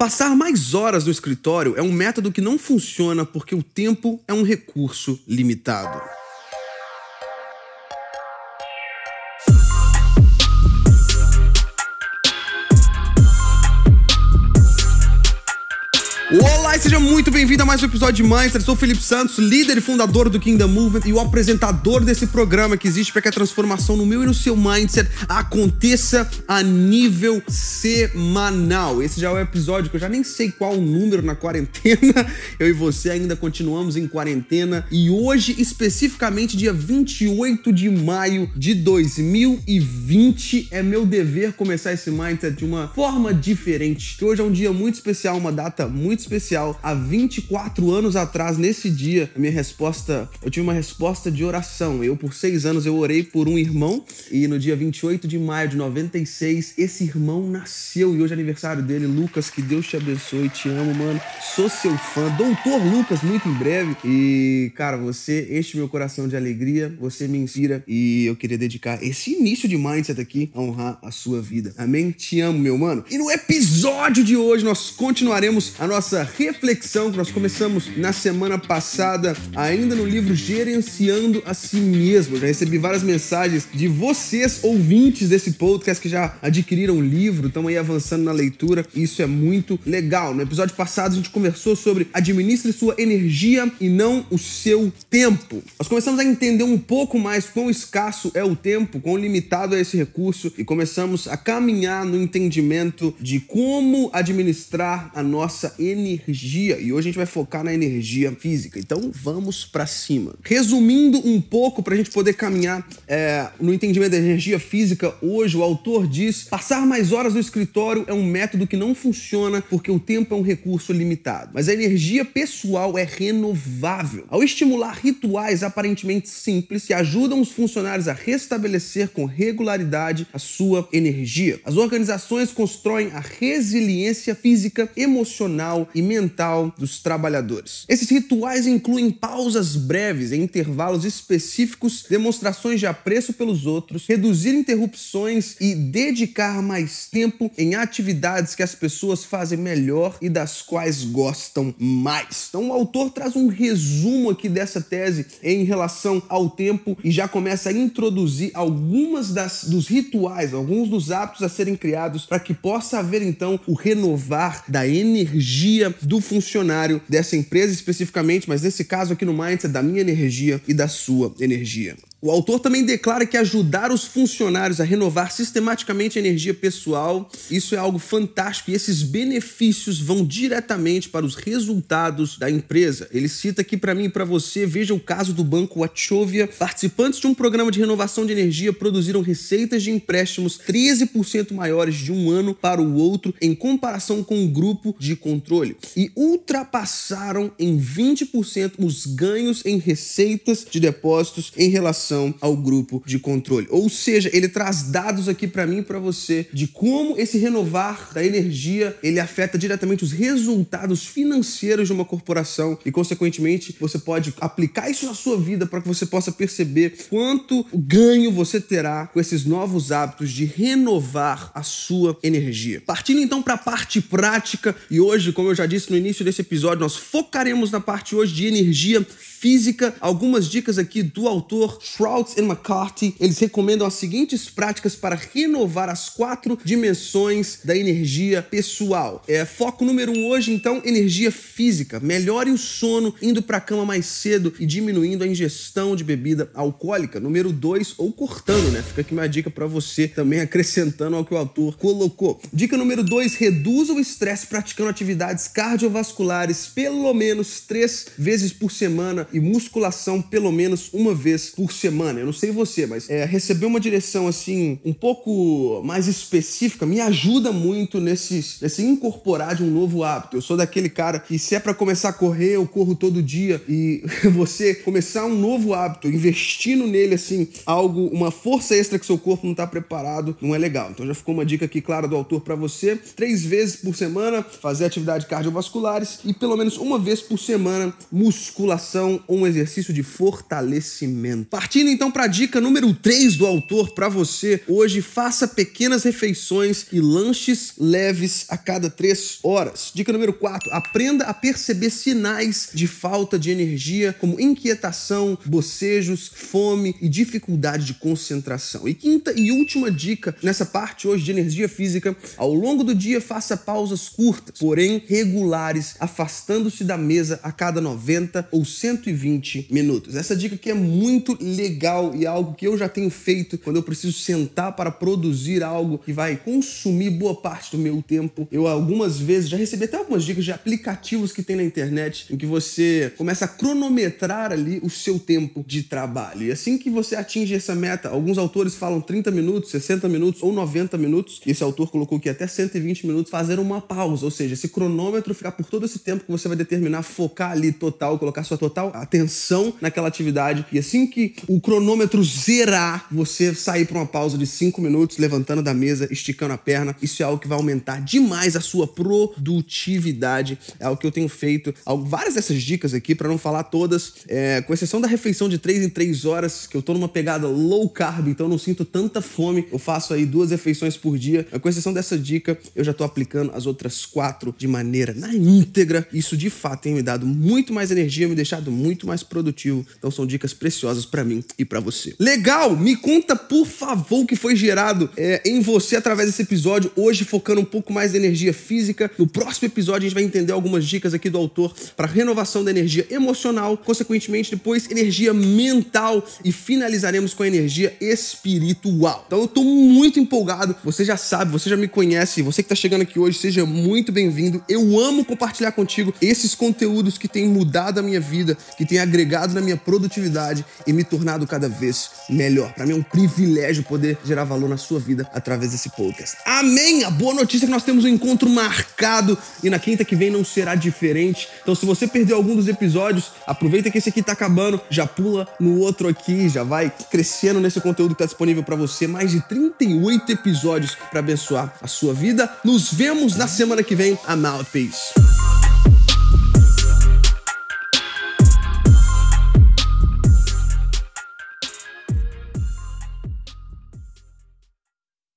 Passar mais horas no escritório é um método que não funciona porque o tempo é um recurso limitado. Olá e seja muito bem-vindo a mais um episódio de Mindset. Sou o Felipe Santos, líder e fundador do Kingdom Movement e o apresentador desse programa que existe para que a transformação no meu e no seu mindset aconteça a nível semanal. Esse já é o episódio que eu já nem sei qual o número na quarentena. Eu e você ainda continuamos em quarentena e hoje, especificamente dia 28 de maio de 2020, é meu dever começar esse mindset de uma forma diferente. Que hoje é um dia muito especial, uma data muito muito especial. Há 24 anos atrás, nesse dia, a minha resposta, eu tive uma resposta de oração. Eu, por seis anos, eu orei por um irmão e no dia 28 de maio de 96, esse irmão nasceu e hoje é aniversário dele. Lucas, que Deus te abençoe, te amo, mano. Sou seu fã. Doutor Lucas, muito em breve. E, cara, você enche meu coração de alegria, você me inspira e eu queria dedicar esse início de Mindset aqui a honrar a sua vida. Amém? Te amo, meu mano. E no episódio de hoje nós continuaremos a nossa nossa reflexão que nós começamos na semana passada, ainda no livro Gerenciando a Si Mesmo. Já recebi várias mensagens de vocês, ouvintes desse podcast, que já adquiriram o livro, estão aí avançando na leitura. Isso é muito legal. No episódio passado, a gente conversou sobre administre sua energia e não o seu tempo. Nós começamos a entender um pouco mais quão escasso é o tempo, quão limitado é esse recurso e começamos a caminhar no entendimento de como administrar a nossa energia energia e hoje a gente vai focar na energia física. Então vamos para cima. Resumindo um pouco para a gente poder caminhar é, no entendimento da energia física, hoje o autor diz: passar mais horas no escritório é um método que não funciona porque o tempo é um recurso limitado. Mas a energia pessoal é renovável. Ao estimular rituais aparentemente simples que ajudam os funcionários a restabelecer com regularidade a sua energia. As organizações constroem a resiliência física, emocional e mental dos trabalhadores. Esses rituais incluem pausas breves em intervalos específicos, demonstrações de apreço pelos outros, reduzir interrupções e dedicar mais tempo em atividades que as pessoas fazem melhor e das quais gostam mais. Então o autor traz um resumo aqui dessa tese em relação ao tempo e já começa a introduzir algumas das, dos rituais, alguns dos hábitos a serem criados para que possa haver então o renovar da energia energia do funcionário dessa empresa especificamente, mas nesse caso aqui no Mindset, da minha energia e da sua energia. O autor também declara que ajudar os funcionários a renovar sistematicamente a energia pessoal, isso é algo fantástico e esses benefícios vão diretamente para os resultados da empresa. Ele cita aqui para mim e para você, veja o caso do banco Wachovia. Participantes de um programa de renovação de energia produziram receitas de empréstimos 13% maiores de um ano para o outro em comparação com o grupo de controle e ultrapassaram em 20% os ganhos em receitas de depósitos em relação relação ao grupo de controle. Ou seja, ele traz dados aqui para mim e para você de como esse renovar da energia ele afeta diretamente os resultados financeiros de uma corporação e, consequentemente, você pode aplicar isso na sua vida para que você possa perceber quanto ganho você terá com esses novos hábitos de renovar a sua energia. Partindo então para a parte prática, e hoje, como eu já disse no início desse episódio, nós focaremos na parte hoje de energia física. Algumas dicas aqui do autor Shrouds e McCarthy. Eles recomendam as seguintes práticas para renovar as quatro dimensões da energia pessoal. É, foco número um hoje, então, energia física. Melhore o sono indo para a cama mais cedo e diminuindo a ingestão de bebida alcoólica. Número dois, ou cortando, né? Fica aqui uma dica para você também acrescentando ao que o autor colocou. Dica número dois, reduza o estresse praticando atividades cardiovasculares pelo menos três vezes por semana e musculação pelo menos uma vez por semana. Eu não sei você, mas é, receber uma direção assim um pouco mais específica me ajuda muito nesse, nesse incorporar de um novo hábito. Eu sou daquele cara que se é para começar a correr, eu corro todo dia e você começar um novo hábito, investindo nele assim, algo, uma força extra que seu corpo não está preparado, não é legal. Então já ficou uma dica aqui clara do autor para você. Três vezes por semana fazer atividades cardiovasculares e pelo menos uma vez por semana musculação ou um exercício de fortalecimento. Partindo Partindo então para a dica número 3 do autor para você hoje, faça pequenas refeições e lanches leves a cada 3 horas. Dica número 4, aprenda a perceber sinais de falta de energia, como inquietação, bocejos, fome e dificuldade de concentração. E quinta e última dica nessa parte hoje de energia física, ao longo do dia faça pausas curtas, porém regulares, afastando-se da mesa a cada 90 ou 120 minutos. Essa dica aqui é muito legal e é algo que eu já tenho feito quando eu preciso sentar para produzir algo que vai consumir boa parte do meu tempo. Eu algumas vezes já recebi até algumas dicas de aplicativos que tem na internet em que você começa a cronometrar ali o seu tempo de trabalho. E assim que você atinge essa meta, alguns autores falam 30 minutos, 60 minutos ou 90 minutos. Esse autor colocou que até 120 minutos fazer uma pausa, ou seja, esse cronômetro ficar por todo esse tempo que você vai determinar focar ali total, colocar sua total atenção naquela atividade. E assim que o cronômetro zerar, você sair para uma pausa de 5 minutos, levantando da mesa, esticando a perna. Isso é algo que vai aumentar demais a sua produtividade. É algo que eu tenho feito. Várias dessas dicas aqui, para não falar todas, é, com exceção da refeição de 3 em 3 horas, que eu tô numa pegada low carb, então não sinto tanta fome. Eu faço aí duas refeições por dia. Com exceção dessa dica, eu já tô aplicando as outras quatro de maneira na íntegra. Isso de fato tem me dado muito mais energia, me deixado muito mais produtivo. Então são dicas preciosas para mim e para você. Legal! Me conta, por favor, o que foi gerado é, em você através desse episódio. Hoje focando um pouco mais na energia física. No próximo episódio a gente vai entender algumas dicas aqui do autor para renovação da energia emocional, consequentemente depois energia mental e finalizaremos com a energia espiritual. Então eu tô muito empolgado. Você já sabe, você já me conhece. Você que tá chegando aqui hoje, seja muito bem-vindo. Eu amo compartilhar contigo esses conteúdos que têm mudado a minha vida, que têm agregado na minha produtividade e me tornado cada vez melhor. Para mim é um privilégio poder gerar valor na sua vida através desse podcast. Amém! A boa notícia é que nós temos um encontro marcado e na quinta que vem não será diferente. Então se você perdeu algum dos episódios, aproveita que esse aqui tá acabando, já pula no outro aqui, já vai crescendo nesse conteúdo que tá disponível para você. Mais de 38 episódios para abençoar a sua vida. Nos vemos na semana que vem. I'm out. Peace.